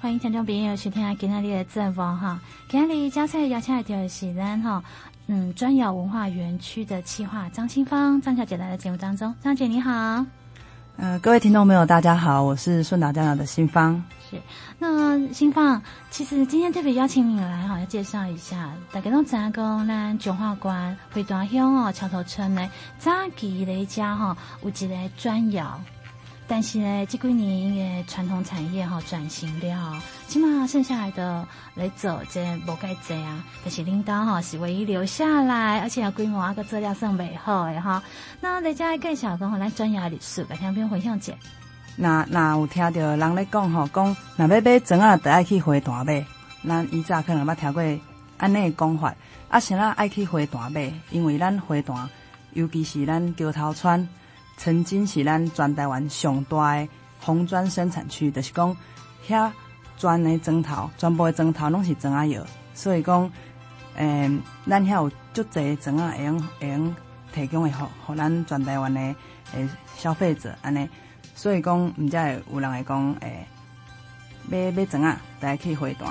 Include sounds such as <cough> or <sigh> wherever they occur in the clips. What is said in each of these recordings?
欢迎听众朋友收听今天的节目哈。今天嘉菜邀请来的是咱哈，嗯，砖窑文化园区的企划张新芳张小姐来到节目当中。张姐你好，呃，各位听众朋友大家好，我是顺达砖窑的新芳。是，那新芳，其实今天特别邀请你来哈，要介绍一下大家都知讲咱彰化县花坛乡哦桥头村呢，早期的一家哈，有一个砖窑。但是呢，这几年因为传统产业哈转型了，起码剩下来的来做这无介济啊。但是领导哈是唯一留下来，而且规模啊个质量算美好的哈。那来家介绍讲，咱专业历史，来听边分享者。那那有听到人咧讲吼，讲那要买砖啊，得爱去花大买。咱以前可能捌听过安尼个讲法，啊，啥啦爱去花大买，因为咱花大，尤其是咱桥头村。曾经是咱全台湾上大的红砖生产区，就是讲遐砖的砖头，全部的砖头拢是砖啊窑，所以讲，诶、咱遐有足侪砖仔会用会用提供的，互互咱全台湾的诶消费者安尼，所以讲，毋才会有人会讲，诶、欸，买买砖仔，大家去花坛，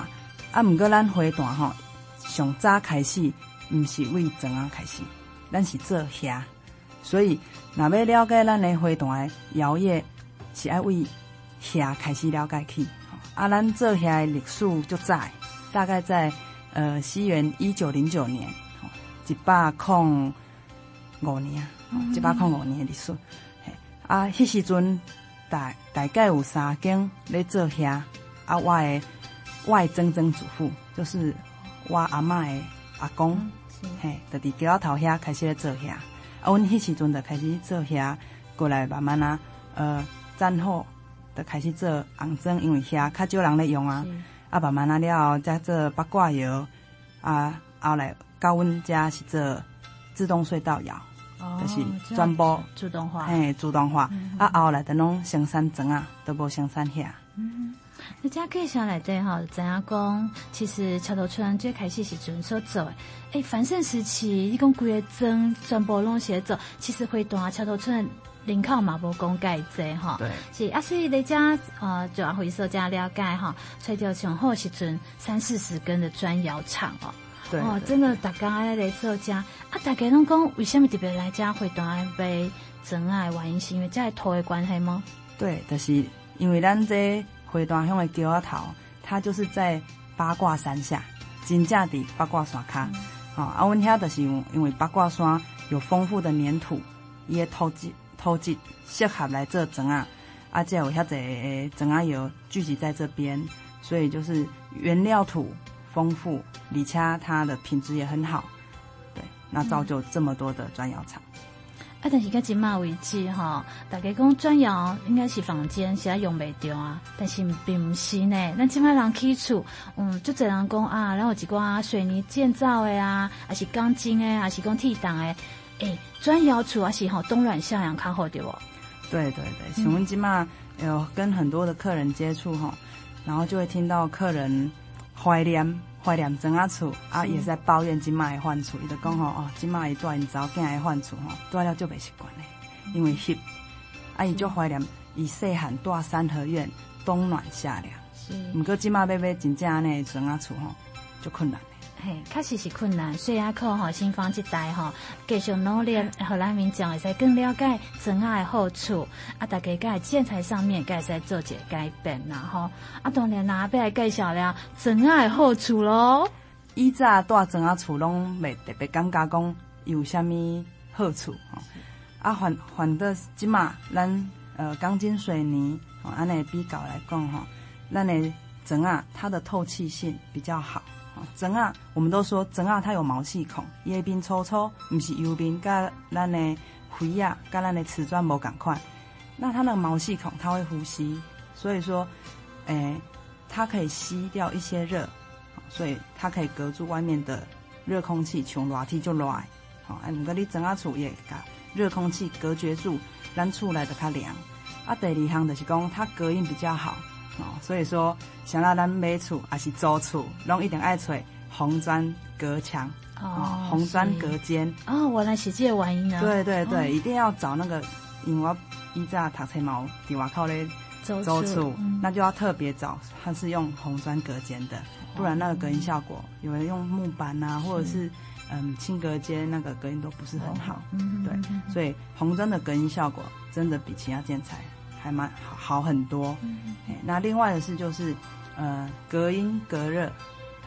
啊，毋过咱花坛吼，上早开始，毋是为砖仔开始，咱是做遐。所以，若要了解咱的花坛的窑业，是爱为遐开始了解起。啊，咱做遐的历史就在大概在呃西元一九零九年，一百零五年，一百零五年的历史。啊，迄时阵大大概有三间咧做遐。啊，我的我的曾曾祖父就是我阿嬷的阿公，嗯、嘿，就伫桥头遐开始咧做遐。啊，阮迄时阵就开始做遐，过来慢慢啊，呃，战后就开始做红砖，因为遐较少人咧用啊。啊，慢慢啊了后再做八卦窑，啊，后来到阮家是做自动隧道窑，哦、就是全部自动化，嘿，自动化。嗯、啊，后来等拢生产砖啊，都无生产遐。嗯，你家可以下来对哈，怎样讲？其实桥头村最开始是准说走诶。诶，繁盛时期，一共规个镇全部拢写走。其实会大桥头村人口嘛无讲介济哈。对。是啊，所以你家呃，就要回收加了解哈。吹掉前后时阵三四十根的砖窑厂哦。对。哦，真的大家来做家啊，大家拢讲为什么特别来家会大被真爱原因是因为在土的关系吗？对，就是因为咱这花大乡的桥仔头，它就是在八卦山下，真正伫八卦山卡。嗯啊，阮遐就是因为八卦山有丰富的粘土，伊个土质土质适合来做砖啊，啊，这有遐侪砖啊油聚集在这边，所以就是原料土丰富，而且它的品质也很好，对，那造就这么多的砖窑厂。啊，但是到今嘛为止哈，大家讲砖窑应该是房间是在用袂着啊，但是并不是呢。咱今嘛人起厝，嗯，就侪人讲啊，然后一寡水泥建造的啊，还是钢筋的，还是讲铁档的，诶、欸，砖窑厝还是吼冬暖夏凉较好对不？对对对，请问今嘛有跟很多的客人接触哈，然后就会听到客人怀念。怀念砖仔厝啊，也是在抱怨今麦的换厝，伊就讲吼哦，今麦伊蹛因查某囝的换厝吼，带了就袂习惯嘞，因为翕，啊伊就怀念伊细汉住三合院，冬暖夏凉。是，毋过今麦要买真正安尼砖仔厝吼，就困难。嘿，确实是困难，所以啊靠吼新房这代吼继续努力，互咱民众会使更了解砖仔的好处。啊，大家在建材上面该使做些改变，然后啊，当然啦，要来介绍了砖仔的好处咯。以前住砖仔厝拢未特别感觉讲有啥物好处吼。啊，反反倒即马咱呃钢筋水泥哦，安尼比较来讲吼，咱的砖啊它的透气性比较好。砖啊，我们都说砖啊它有毛细孔，伊个边粗粗，毋是油边，甲咱的灰啊，甲咱的瓷砖无共款。那它那个毛细孔，它会呼吸，所以说，诶、它可以吸掉一些热，所以它可以隔住外面的热空气，从热天就热。好，哎，毋过你砖啊厝也甲热空气隔绝住，咱厝内就较凉。啊，第二项就是讲它隔音比较好。哦，所以说，想让咱买厝还是租厝，拢一定爱找红砖隔墙哦，红砖隔间。哦，原来是这个原因啊。对对对，哦、一定要找那个，因为我以前读册嘛，伫外口咧周处，那就要特别找它是用红砖隔间的，不然那个隔音效果，有人用木板啊，或者是嗯轻隔间，那个隔音都不是很好。对，所以红砖的隔音效果真的比其他建材还蛮好好很多。那另外的是就是呃隔音隔热，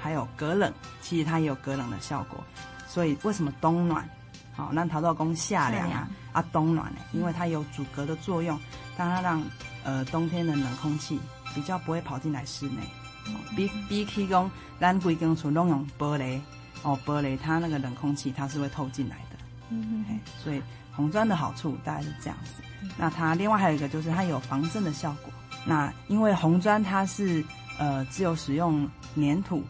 还有隔冷，其实它也有隔冷的效果。所以为什么冬暖？好，让陶造工夏凉啊，啊冬暖呢？因为它有阻隔的作用，当它让呃冬天的冷空气比较不会跑进来室内。比比起讲，咱规间厝拢用玻璃哦，玻璃它那个冷空气它是会透进来的。嗯嗯。所以红砖的好处大概是这样子。那它另外还有一个就是它有防震的效果。那因为红砖它是呃只有使用粘土，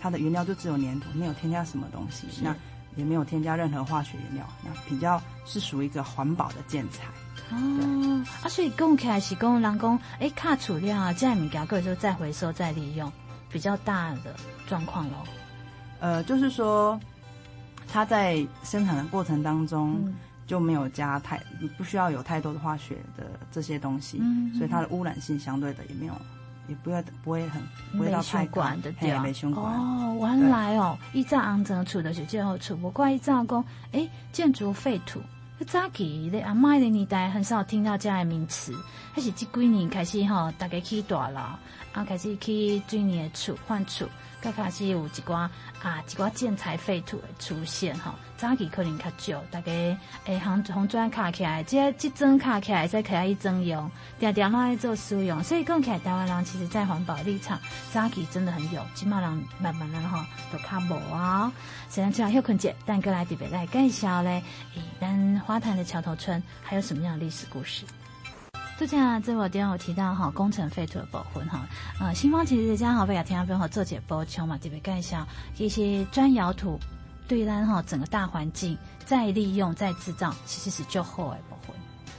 它的原料就只有粘土，没有添加什么东西。那也没有添加任何化学原料，那比较是属于一个环保的建材。哦，啊，所以讲起来是讲人工，哎，卡储量啊，这样物件可以就再回收再利用，比较大的状况咯。呃，就是说，它在生产的过程当中就没有加太，不需要有太多的化学的这些东西，嗯、所以它的污染性相对的也没有。也不会不会很不会到太管的对啊，哦，原来哦，一早安怎处的是最后处，不过一早讲，哎，建筑废土，早期的阿妈的年代很少听到这样的名词，还是这几年开始哈，大家去大了，啊，开始去水泥的厝换厝。刚开始有一寡啊，一寡建材废土的出现哈，早期可能较少，大家诶红红砖卡起来，这这砖卡起来再可以征用，点点来做使用，所以讲起来台湾人其实在环保立场，早期真的很有，今嘛人慢慢人哈都较无啊。现在就要休困节，但哥来特别来介绍咧，诶，咱花坛的桥头村还有什么样的历史故事？就这样，这我刚刚有提到哈，工程废土的保护哈，呃，新方其实这样好，为了听下边好做解补充嘛，特别介绍一些砖窑土对咱哈整个大环境再利用再制造，其实是就好的保护。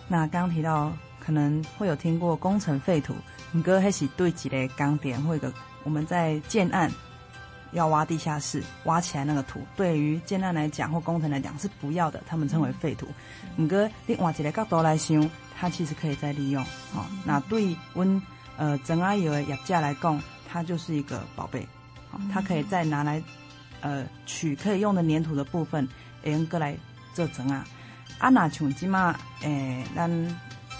那刚刚提到可能会有听过工程废土，你哥还是对几类钢点或者我们在建案要挖地下室挖起来那个土，对于建案来讲或工程来讲是不要的，他们称为废土。你哥你换一个角度来想。它其实可以再利用，哦，那对温呃整阿油的业者来讲，它就是一个宝贝，哦，它可以再拿来呃取可以用的粘土的部分，用过来做整啊。啊，那像即嘛，诶，咱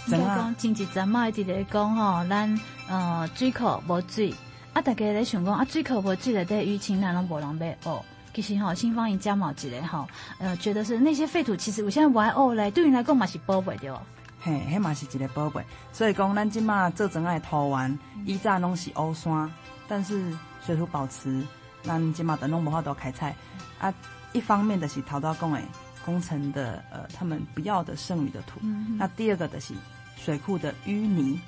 整啊，经济怎么一直在讲吼，咱呃水库无水，啊，大家咧想讲啊，最可无水的在淤青，咱拢无人买哦。其实吼，新方一家毛几嘞吼，呃，觉得是那些废土，其实我现在玩哦嘞，对你来讲嘛是宝贝对哦。嘿，迄嘛是一个宝贝，所以讲咱即马做整个土园，以前拢是乌山，但是水土保持，咱即马都拢无法度开采。啊，一方面的是陶造工诶工程的呃，他们不要的剩余的土。嗯、那第二个的是水库的淤泥，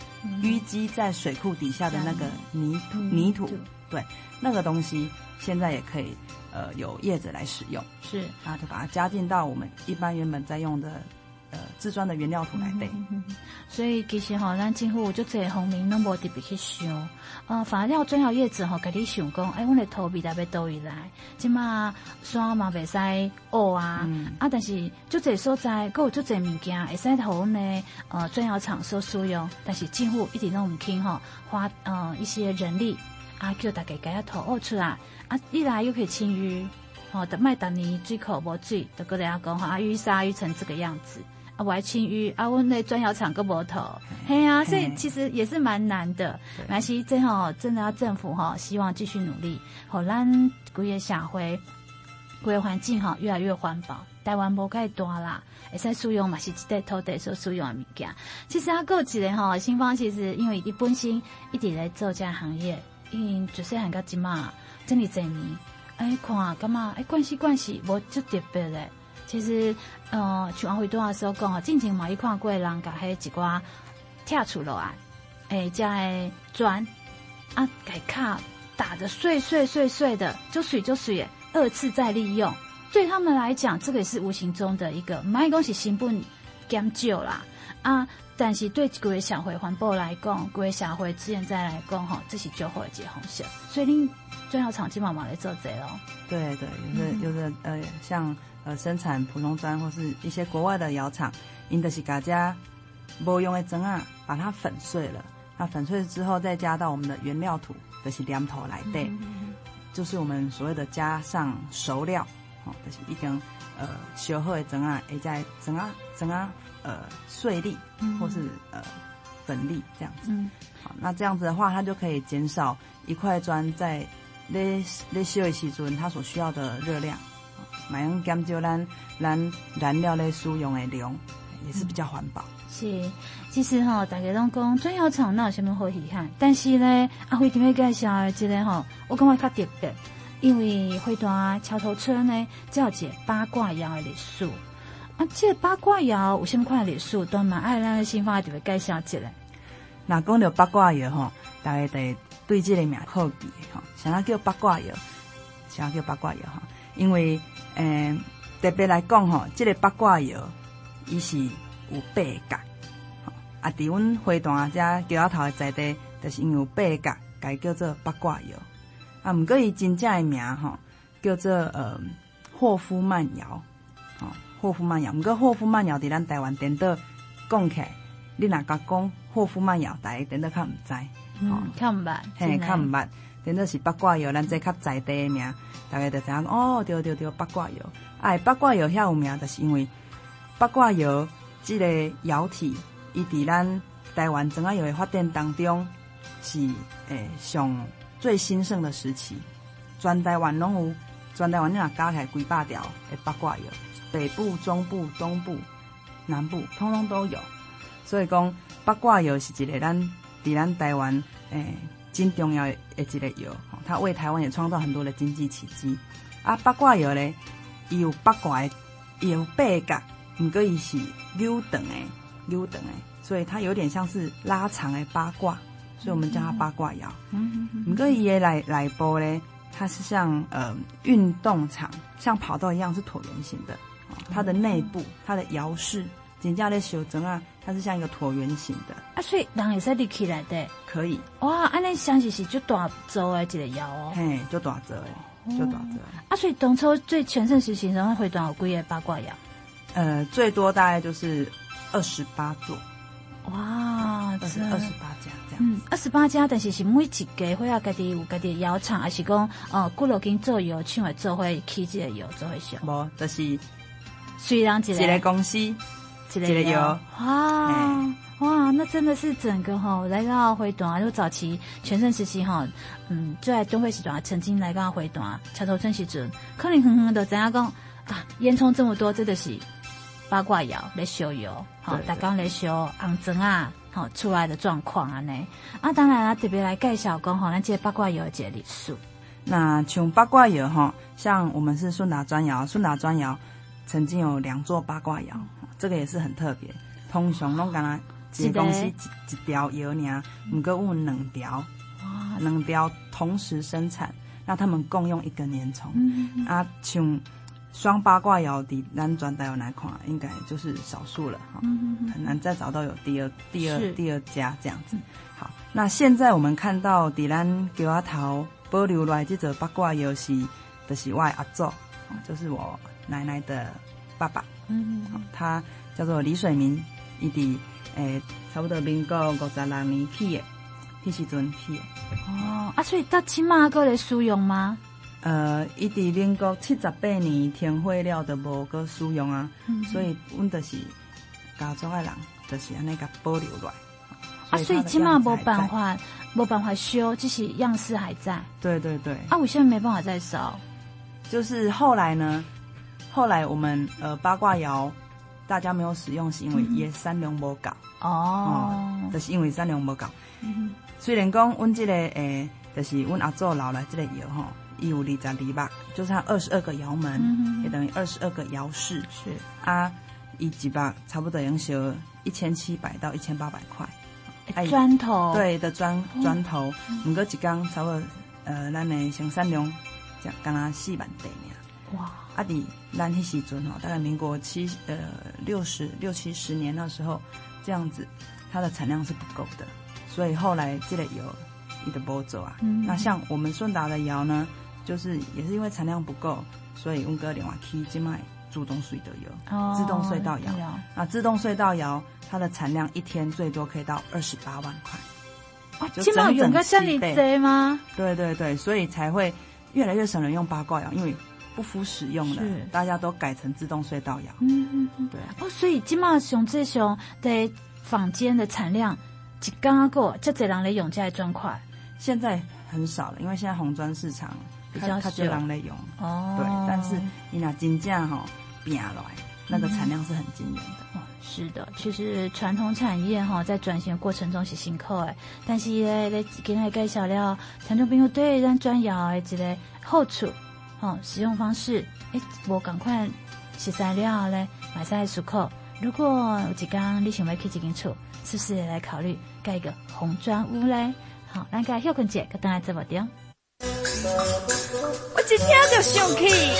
淤积、嗯、在水库底下的那个泥土，嗯、泥土，对，那个东西现在也可以呃有叶子来使用。是，啊，就把它加进到我们一般原本在用的。呃，自装的原料土来备，嗯嗯嗯、所以其实吼，咱政府就这方面拢无特别去想。呃，反正砖窑业者吼，家己想讲，哎，阮的土味在要倒位来，即嘛山嘛袂使乌啊，嗯、啊，但是就这所在，佮有就这物件会使互阮的呃砖窑厂所使用，但是政府一直拢毋肯吼，花呃一些人力啊，叫大家家己土挖出来，啊，一来又可以清淤，吼，的麦达尼水库无水，就搁来讲吼，啊，淤沙淤成这个样子。啊，我还清淤啊，我那砖窑厂个无头，嘿啊，所以其实也是蛮难的。蛮是最后真的要政府哈，希望继续努力，好咱规个社会、规个环境哈越来越环保。台湾无介大啦，会使使用嘛是一块土地所使用的物件。其实啊，过几年哈，新方其实因为伊本身一直来做这行业，因为就是很个起码真哩侪年，哎看干嘛？哎关系关系，无就特别嘞。其实，呃，像阿辉多的时候讲啊，进前嘛，一看过人甲迄一寡拆除了啊，诶，加诶砖啊，改卡打得碎碎碎碎的，就水就水，二次再利用，对他们来讲，这个也是无形中的一个，卖东西成本减少啦啊，但是对各位社会环保来讲，各位社会资源再来讲，哈，这是最好的一个方式。所以，恁砖窑厂基本上来做这咯。对对，有的有的呃，像。呃，生产普通砖或是一些国外的窑厂，因的是嘎家不用的砖啊，把它粉碎了，那粉碎之后再加到我们的原料土，就是两头来对，就是我们所谓的加上熟料，哦，就是一根呃烧好的砖啊，会在砖啊砖啊呃碎粒，或是呃粉粒这样子。嗯、好，那这样子的话，它就可以减少一块砖在那那烧的时阵它所需要的热量，买用减少咱咱燃料咧使用的量，也是比较环保。是，其实吼，大家拢讲砖窑厂哪有什么好遗憾？但是呢，阿辉今日介绍的这个吼，我感觉较特别，因为花坛桥头村呢，叫一个八卦窑的历史。啊，这个八卦窑有什么款的历史？都蛮爱咱的新方特别介绍一下。那讲到八卦窑吼，大家得对这个名好记吼，啥叫八卦窑？啥叫八卦窑哈？因为，嗯、呃，特别来讲吼，这个八卦窑，伊是。有八角，啊！伫阮花坛遮桥头的在地，就是因为有八角，改叫做八卦窑。啊，毋过伊真正诶名吼，叫做呃霍夫曼窑，吼霍夫曼窑。毋过霍夫曼窑伫咱台湾顶倒讲起来，你若甲讲霍夫曼窑，大家颠倒较毋知，嗯，较毋捌，嘿，较毋捌，颠倒是八卦窑，咱这较在地的名，大家就知影哦，对对对，八卦窑。哎，八卦窑遐有名，就是因为八卦窑。这个窑体，伊伫咱台湾砖仔窑的发展当中，是诶上最兴盛的时期。全台湾拢有，全台湾你若加起来几百条诶八卦窑，北部、中部、东部、南部，通通都有。所以讲八卦窑是一个咱伫咱台湾诶真重要的一个窑，它为台湾也创造很多的经济奇迹。啊，八卦药咧，伊有八卦，伊有八角。毋过伊是溜长的，溜长的，所以它有点像是拉长的八卦，所以我们叫它八卦药。嗯嗯嗯。毋过伊诶内内部咧，它是像呃运动场，像跑道一样是椭圆形的。它的内部，它的窑室，真正咧烧砖啊，它是像一个椭圆形的。啊，所以人会使入去内底？可以。哇，安尼想起是就大做诶一个窑哦。嘿，就大做诶，就大做。啊，所以当初最全盛时期，然后会多少几个八卦窑？呃，最多大概就是二十八座，哇，二十二十八家这样。嗯，二十八家，但是是每一家会啊，家己有家己窑厂，还是讲呃，几落间做窑，厂会做会起这个窑做会小。无，就是虽然一个一个公司，一个窑。哇哇，那真的是整个哈来到回短啊，就早期全盛时期哈，嗯，最爱东会时段曾经来到花坛，桥头村时阵，可能哼哼的怎样讲啊，烟囱这么多，真的是。八卦窑来烧窑，好，大家来烧红砖啊，好出来的状况啊呢。啊，当然啊，特别来介绍讲吼，咱这八卦窑的这历史。那像八卦窑哈，像我们是顺达砖窑，顺达砖窑曾经有两座八卦窑，这个也是很特别。通常拢干那一个公司一一条窑尔，毋过有两条，哇，两条同时生产，那他们共用一个粘虫。嗯、啊，像。双八卦窑的咱转带有哪款？应该就是少数了哈，很难再找到有第二、第二、第二家这样子。好，那现在我们看到的咱桥头保留来这座八卦窑是，就是我阿祖，就是我奶奶的爸爸。嗯嗯，他叫做李水民，伊伫诶差不多民国五十六年起的，迄时阵起的。哦，啊，所以到起码还在使用吗？呃，伊伫民国七十八年停火了，就无个使用啊，嗯、所以阮就是家族的人，就是安尼甲保留落来。啊，所以起码无办法，无办法修，只是样式还在。对对对。啊，我现在没办法再烧。就是后来呢，后来我们呃八卦窑大家没有使用，是因为伊三两无够。哦、嗯。就是因为三两无够。嗯哼。虽然讲阮这个诶、呃，就是阮阿祖留来这个窑吼。一五里在里吧，就是它二十二个窑门，嗯、也等于二十二个窑室。是啊，一几把差不多要烧一千七百到一千八百块。砖头对的砖砖头，五个一缸差不多呃，咱的生产量就刚刚四万袋呢。哇！啊，底咱迄时阵哦，大概民国七呃六十六七十年那时候，这样子它的产量是不够的，所以后来这个窑一直不走啊。嗯、那像我们顺达的窑呢？就是也是因为产量不够，所以温哥另外开去卖主动水的油，哦、自动隧道窑。那自动隧道窑它的产量一天最多可以到二十八万块。就整整七倍吗？对对对，所以才会越来越少人用八卦窑，因为不敷使用了，大家都改成自动隧道窑。嗯嗯嗯，对啊。哦，所以今嘛熊这熊的坊间的产量，就刚刚过，这这人来用这砖块，现在很少了，因为现在红砖市场比较少人来用。哦，对，但是你拿金价吼变来，那个产量是很惊人的。嗯是的，其实传统产业哈在转型的过程中是辛苦诶，但是咧咧给大家介绍了听众朋友对咱砖窑的一个好处，哦，使用方式，诶，我赶快食材料咧，买菜漱口。如果有一天你想要去这间厝，是不是也来考虑盖一个红砖屋嘞？好，咱个休困姐，跟大家直播点。我一听就生气，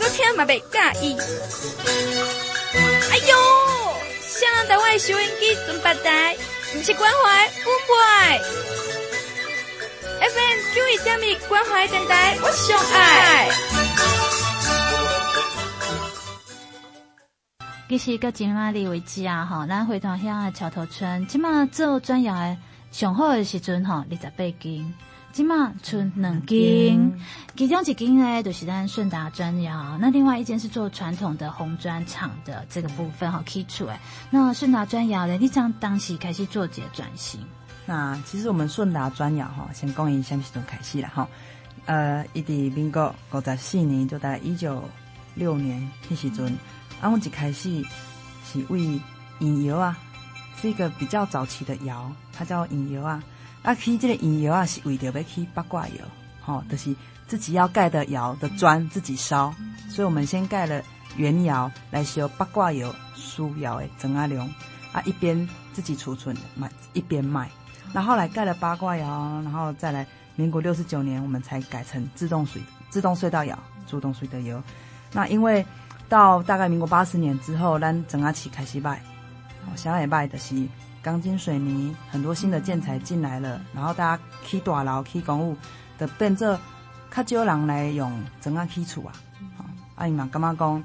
我听嘛袂介意。哎呦，想台湾收音机准备台，不是关怀不坏。FM 九一点一关怀电台，我上爱。其实到今嘛哩为止啊，哈，咱回头乡的桥头村，今嘛做砖窑的上好的时阵哈，二十八斤。今嘛出两斤，其中一斤呢就是咱顺达砖窑，那另外一间是做传统的红砖厂的这个部分哈，基础哎。那顺达砖窑呢，你将当时开始做这个转型。那其实我们顺达砖窑哈，先讲一下什么时候开始了哈。呃，伊伫民国五十四年，就在一九六年迄时阵，啊，我一开始是为引窑啊，是一个比较早期的窑，它叫引窑啊。啊，起这个引窑啊，是为着要起八卦窑，吼，就是自己要盖的窑的砖自己烧，所以我们先盖了原窑来烧八卦窑、苏窑的砖仔量，啊，一边自己储存卖，一边卖。那后来盖了八卦窑，然后再来民国六十九年，我们才改成自动水自动隧道窑、主动隧道窑。那因为到大概民国八十年之后，咱砖仔起开始卖，哦，现在卖的是。钢筋水泥很多新的建材进来了，然后大家起大楼、起公寓的变做较少人来用砖仔起厝啊。啊，伊嘛感觉讲，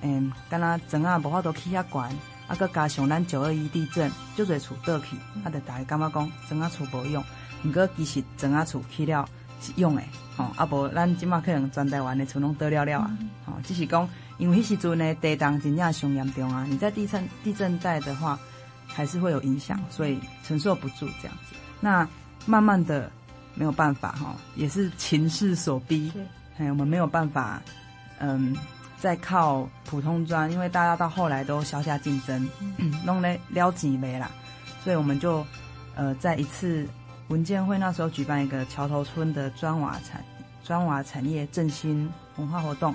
嗯，敢若砖仔无法度起遐悬，啊，搁加上咱九二一地震，足侪厝倒去，啊，就大家感觉讲砖啊厝无用。毋过其实砖啊厝去了是用诶，吼，啊无咱即马可能全台湾的厝拢倒了了啊，吼，只是讲因为迄时阵呢地动真正上严重啊，你在地震地震带的话。还是会有影响，所以承受不住这样子。那慢慢的没有办法哈，也是情势所逼，哎，我们没有办法，嗯，再靠普通砖，因为大家到后来都消下竞争，弄来撩几枚啦，所以我们就呃在一次文件会那时候举办一个桥头村的砖瓦产砖瓦产业振兴文化活动，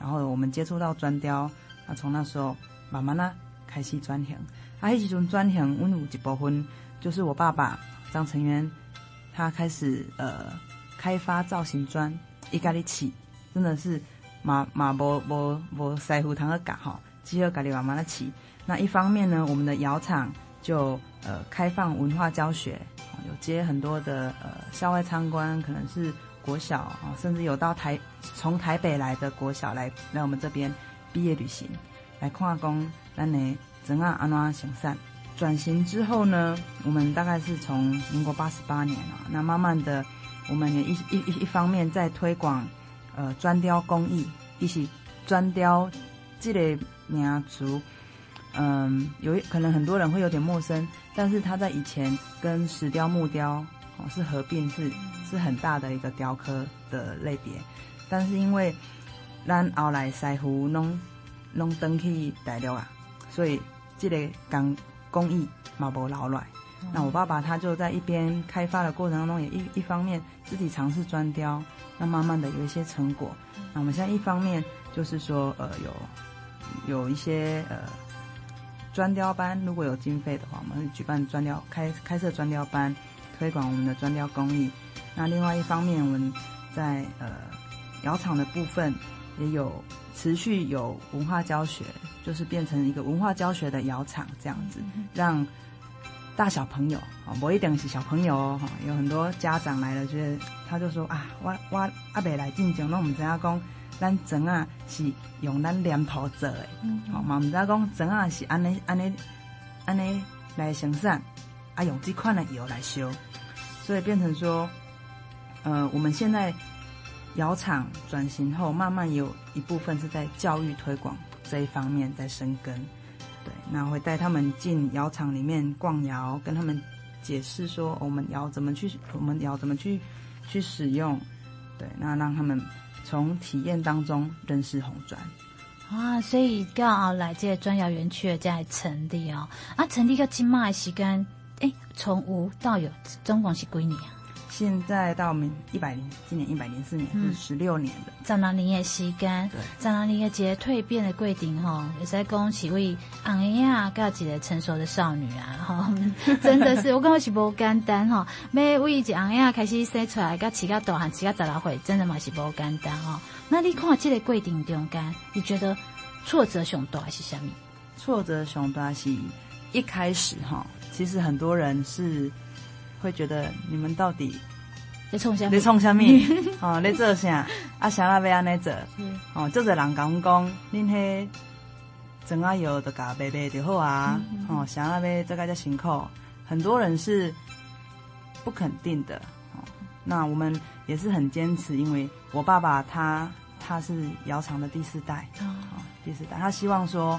然后我们接触到砖雕，那从那时候慢慢呢开始转型。啊，迄时阵转型，阮有一部分就是我爸爸张成元，他开始呃开发造型砖，伊家己起，真的是嘛嘛无无无师傅通个教吼，只好家己慢慢的起。那一方面呢，我们的窑厂就呃开放文化教学，有接很多的呃校外参观，可能是国小啊，甚至有到台从台北来的国小来来我们这边毕业旅行，来看工咱呢。整个安怎行善转型之后呢，我们大概是从民国八十八年啊，那慢慢的，我们也一一一方面在推广呃砖雕工艺，一起砖雕这类民族，嗯，有可能很多人会有点陌生，但是它在以前跟石雕、木雕哦是合并，是是很大的一个雕刻的类别，但是因为咱后来师傅弄弄登去大陆啊，所以。这个工工艺嘛无留落，那我爸爸他就在一边开发的过程当中，也一一方面自己尝试砖雕，那慢慢的有一些成果。那我们现在一方面就是说，呃，有有一些呃砖雕班，如果有经费的话，我们会举办砖雕开开设砖雕班，推广我们的砖雕工艺。那另外一方面，我们在呃窑厂的部分也有。持续有文化教学，就是变成一个文化教学的窑厂这样子，让大小朋友啊，不一定是小朋友哦，有很多家长来了，就是他就说啊，我我阿伯来进讲，那我们知影讲，咱砖啊是用咱黏土做的，好嘛，我们知影讲砖啊是安尼安尼安尼来生产，啊用这款的油来修，所以变成说，呃，我们现在窑厂转型后，慢慢有一部分是在教育推广这一方面在深耕，对，那会带他们进窑厂里面逛窑，跟他们解释说我们窑怎么去，我们窑怎么去去使用，对，那让他们从体验当中认识红砖。啊，所以刚好来这个砖窑园区的在成立哦。啊，成立个金马的时间，哎，从无到有，总共是几年啊？现在到我们一百零，今年一百零四年，是十六年的。十六年的时间，对，十六年的一个蜕变的过程吼，也是讲是为红爷啊，告一个成熟的少女啊，哈，<laughs> 真的是我感觉是无简单哈。每为一红爷开始生出来，到起到大汉，起到十六岁，真的嘛是无简单哈。那你看这个过程中间，你觉得挫折上大是什么？挫折上大是一开始哈，其实很多人是会觉得你们到底在创啥？在创啥物？<laughs> 哦，在做啥？啊，啥啦要安尼做？哦，做者人讲讲，恁迄砖仔窑就甲卖卖就好啊。哦，啥啦要这个叫辛苦，很多人是不肯定的。哦，那我们也是很坚持，因为我爸爸他。他是窑厂的第四代，哦，第四代，他希望说，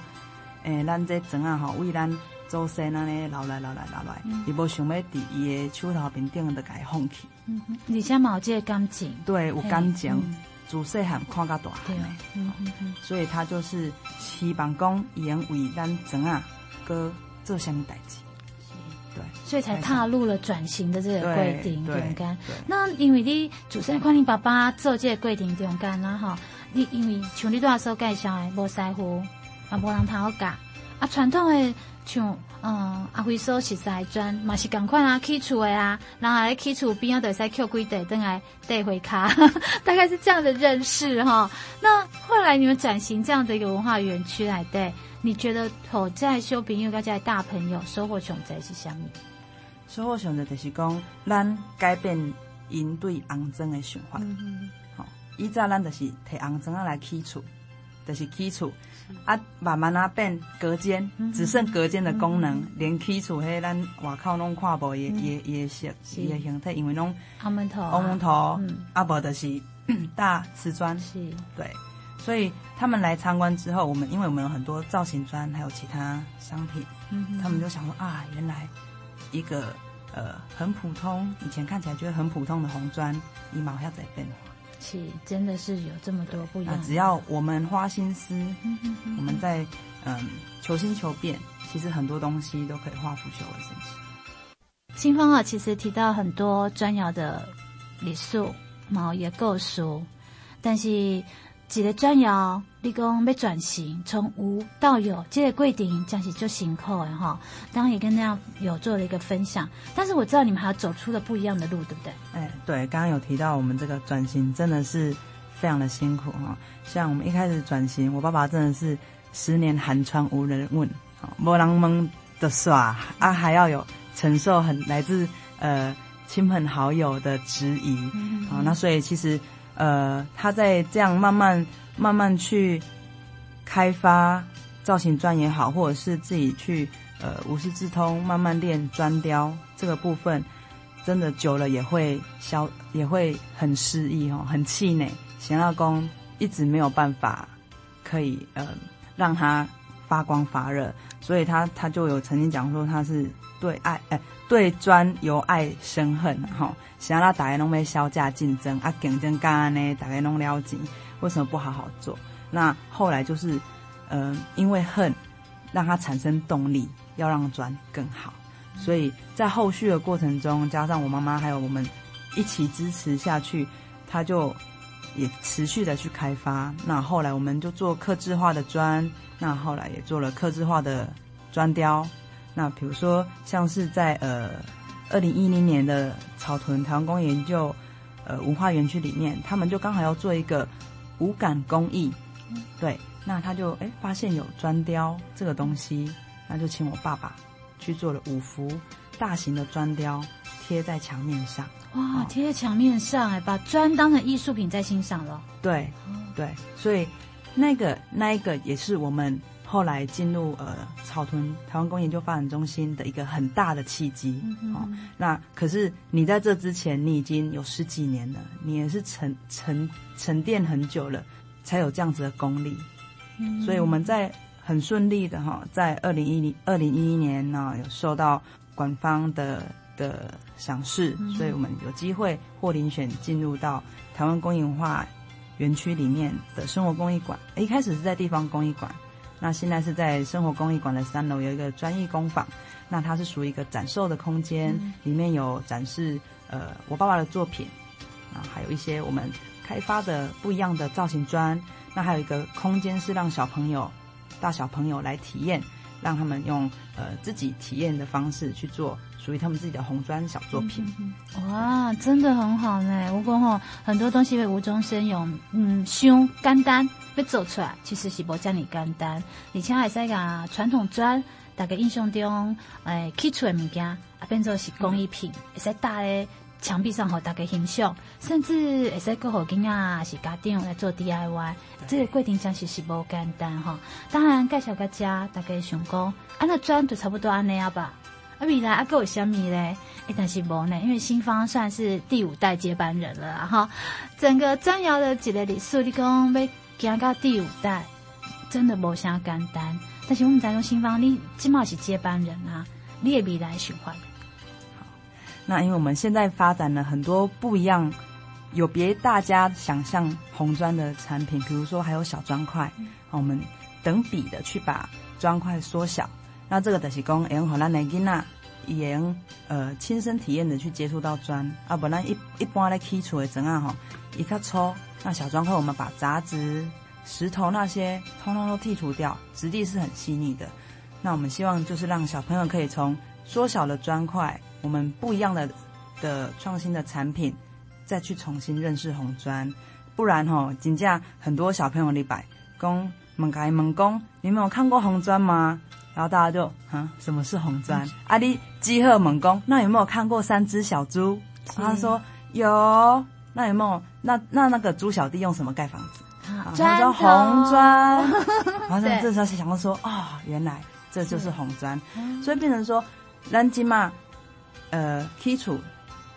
诶、欸，咱这怎啊，吼，为咱祖先安尼留来留来留来，伊无想要伫伊诶手头面顶的甲伊放弃。嗯哼，而且嘛有这个感情，对，有感情，自细汉看到大汉的，嗯嗯嗯，所以他就是希望讲，伊能为咱怎啊，哥做虾米代志。对，所以才踏入了转型的这个规定中间。那因为你主持人看你爸爸做这个过程中间啦，哈，你因为像你多少介绍的，无师傅，啊，无人头教，啊，传统的像嗯阿辉说实在砖嘛是共款啊，起厝的啊，然后来起厝边啊，会使捡几块等来带回家，<laughs> 大概是这样的认识哈。那后来你们转型这样的一个文化园区来对。你觉得好在小朋友跟在大朋友收获上在是啥物？收获上在就是讲，咱改变因对红砖的想法。好、嗯，以前咱就是摕红砖啊来起厝，就是起厝啊，慢慢啊变隔间，只剩隔间的功能，嗯、连起厝迄咱外口拢看无也也也色伊的形态，因为拢阿门头、红门头，啊无就是 <coughs> 大瓷砖，是，对。所以他们来参观之后，我们因为我们有很多造型砖，还有其他商品，嗯、他们就想说啊，原来一个呃很普通，以前看起来觉得很普通的红砖，一毛要在变化，是真的是有这么多不一样。只要我们花心思，嗯、哼哼我们在嗯求新求变，其实很多东西都可以化腐朽为神奇。新风啊，其实提到很多砖窑的礼数，毛也够熟，但是。一个砖窑，你讲要转型，从无到有，这个过程真是就辛苦的哈。当然也跟大家有做了一个分享，但是我知道你们还要走出了不一样的路，对不对？哎，对，刚刚有提到我们这个转型真的是非常的辛苦哈。像我们一开始转型，我爸爸真的是十年寒窗无人问，没人问的耍啊，还要有承受很来自呃亲朋好友的质疑啊、那所以其实。呃，他在这样慢慢慢慢去开发造型砖也好，或者是自己去呃无师自通慢慢练砖雕这个部分，真的久了也会消，也会很失意哦，很气馁。贤老公一直没有办法可以呃让他发光发热，所以他他就有曾经讲说他是对爱哎。对砖由爱生恨，哈，想让大家拢要削价竞争啊，竞争干呢，大家拢了解，为什么不好好做？那后来就是，嗯、因为恨，让他产生动力，要让砖更好。所以在后续的过程中，加上我妈妈还有我们一起支持下去，他就也持续的去开发。那后来我们就做刻字化的砖，那后来也做了刻字化的砖雕。那比如说，像是在呃二零一零年的草屯台湾工业研究呃文化园区里面，他们就刚好要做一个无感工艺，对，那他就哎发现有砖雕这个东西，那就请我爸爸去做了五幅大型的砖雕贴在墙面上。哇，贴在墙面上哎，把砖当成艺术品在欣赏了。对，对，所以那个那一个也是我们。后来进入呃草屯台湾工艺研究发展中心的一个很大的契机。哦，那可是你在这之前，你已经有十几年了，你也是沉沉沉淀很久了，才有这样子的功力。嗯，所以我们在很顺利的哈，在二零一零二零一一年呢，有受到官方的的赏识，嗯，所以我们有机会获遴选进入到台湾工艺文化园区里面的生活工艺馆。一开始是在地方工艺馆，那现在是在生活工艺馆的三楼有一个专艺工坊，那它是属于一个展售的空间，嗯，里面有展示呃我爸爸的作品，啊还有一些我们开发的不一样的造型砖，那还有一个空间是让小朋友。大小朋友来体验，让他们用呃自己体验的方式去做属于他们自己的红砖小作品。哇，真的很好呢！不过吼，很多东西会无中生有，嗯，想简单要做出来，其实是无这么简单。而且还是个传统砖，大家印象中诶起出的物件，啊变做是工艺品，会使搭咧。墙壁上和大家欣赏，甚至会使阁好囡仔是家长来做 DIY，这个过程真是是无简单哈。当然介绍个家，大家想讲，啊那砖就差不多安尼啊吧。啊未来啊阁有虾米咧？诶，但是无呢，因为新方算是第五代接班人了哈。整个砖窑的一个历史，你讲要行到第五代，真的无啥简单。但是我们在用新方，你起码是接班人啊，你的未来循环。那因为我们现在发展了很多不一样，有别大家想象红砖的产品，比如说还有小砖块，嗯、我们等比的去把砖块缩小。那这个就是讲，用荷兰的囡仔，用呃亲身体验的去接触到砖啊，不然一一般来起厝的砖啊吼，一较粗，那小砖块我们把杂质、石头那些通通都剔除掉，质地是很细腻的。那我们希望就是让小朋友可以从缩小的砖块。我们不一样的的创新的产品，再去重新认识红砖，不然吼、哦，真正很多小朋友礼拜讲问该问讲，你们有看过红砖吗？然后大家就啊，什么是红砖？阿里基赫猛攻，那有没有看过三只小猪？他说有，那有没有？那那那个猪小弟用什么盖房子？啊，他说红砖。<laughs> 然后这时候想到说，哦，原来这就是红砖，所以变成说，咱今嘛。呃，基础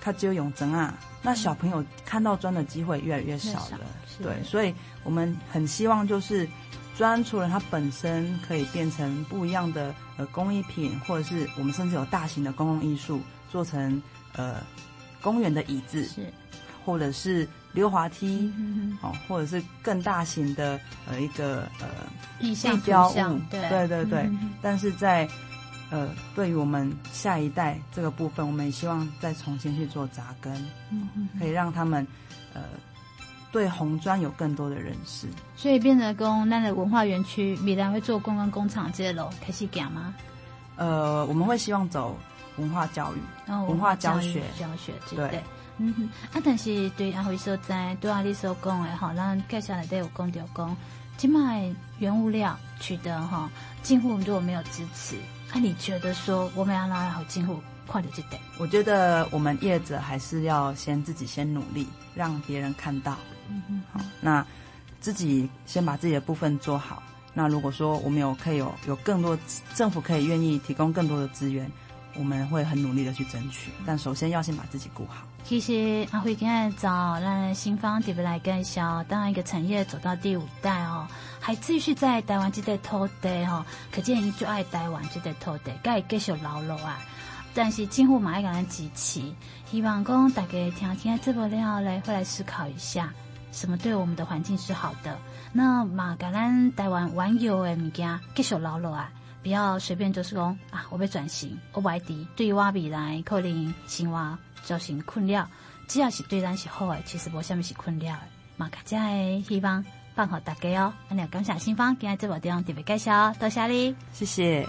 它只有永贞啊，那小朋友看到砖的机会越来越少了。对，所以我们很希望就是砖除了它本身可以变成不一样的呃工艺品，或者是我们甚至有大型的公共艺术，做成呃公园的椅子，是，或者是溜滑梯，嗯、哦，或者是更大型的呃一个呃地标物，对。对对对，嗯、但是在。呃，对于我们下一代这个部分，我们也希望再重新去做扎根，嗯嗯，可以让他们呃对红砖有更多的认识。所以变得讲，那个文化园区未来会做观光工厂这些路开始讲吗？呃，我们会希望走文化教育，哦、文化教学教学对，对，嗯哼。啊，但是对阿辉所在，对阿丽所讲的哈，咱介绍来都有讲到讲，今卖原物料取得哈，近乎如果没有支持。那、啊、你觉得说我们要拿来好进货快点就得？我觉得我们业者还是要先自己先努力，让别人看到。嗯。好，那自己先把自己的部分做好。那如果说我们有可以有有更多政府可以愿意提供更多的资源，我们会很努力的去争取。但首先要先把自己顾好。其实阿辉今天找让新方特别来介绍，当一个产业走到第五代哦，还继续在台湾这块土地哦，可见伊就爱台湾这块土地，该继续留落啊。但是政府嘛爱给咱支持，希望讲大家听听这部了后来会来思考一下，什么对我们的环境是好的。那嘛，给咱台湾原有的物件继续留落啊，不要随便就是讲啊，我被转型，我外地对我未来可能生活。造成困扰，只要是对咱是好的，其实无虾米是困扰的。马卡加的希望帮好大家哦，那你要感谢新芳今日这部电影特别介绍，多谢你，谢谢。